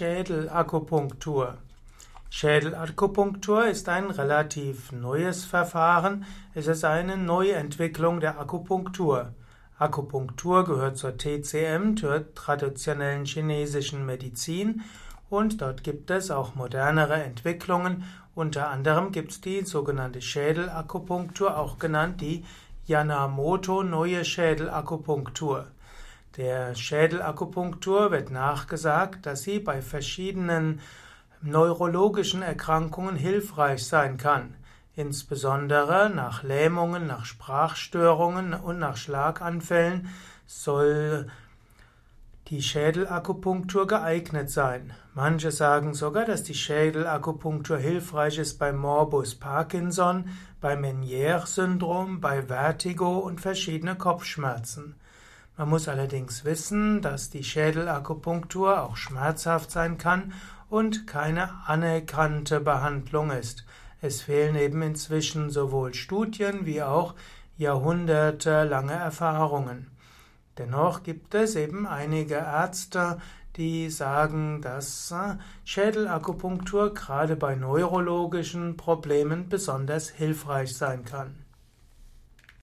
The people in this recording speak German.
Schädelakupunktur. Schädelakupunktur ist ein relativ neues Verfahren. Es ist eine Neuentwicklung der Akupunktur. Akupunktur gehört zur TCM, zur traditionellen chinesischen Medizin, und dort gibt es auch modernere Entwicklungen. Unter anderem gibt es die sogenannte Schädelakupunktur, auch genannt die Yanamoto neue Schädelakupunktur. Der Schädelakupunktur wird nachgesagt, dass sie bei verschiedenen neurologischen Erkrankungen hilfreich sein kann. Insbesondere nach Lähmungen, nach Sprachstörungen und nach Schlaganfällen soll die Schädelakupunktur geeignet sein. Manche sagen sogar, dass die Schädelakupunktur hilfreich ist bei Morbus Parkinson, bei Meniere-Syndrom, bei Vertigo und verschiedene Kopfschmerzen. Man muss allerdings wissen, dass die Schädelakupunktur auch schmerzhaft sein kann und keine anerkannte Behandlung ist. Es fehlen eben inzwischen sowohl Studien wie auch jahrhundertelange Erfahrungen. Dennoch gibt es eben einige Ärzte, die sagen, dass äh, Schädelakupunktur gerade bei neurologischen Problemen besonders hilfreich sein kann.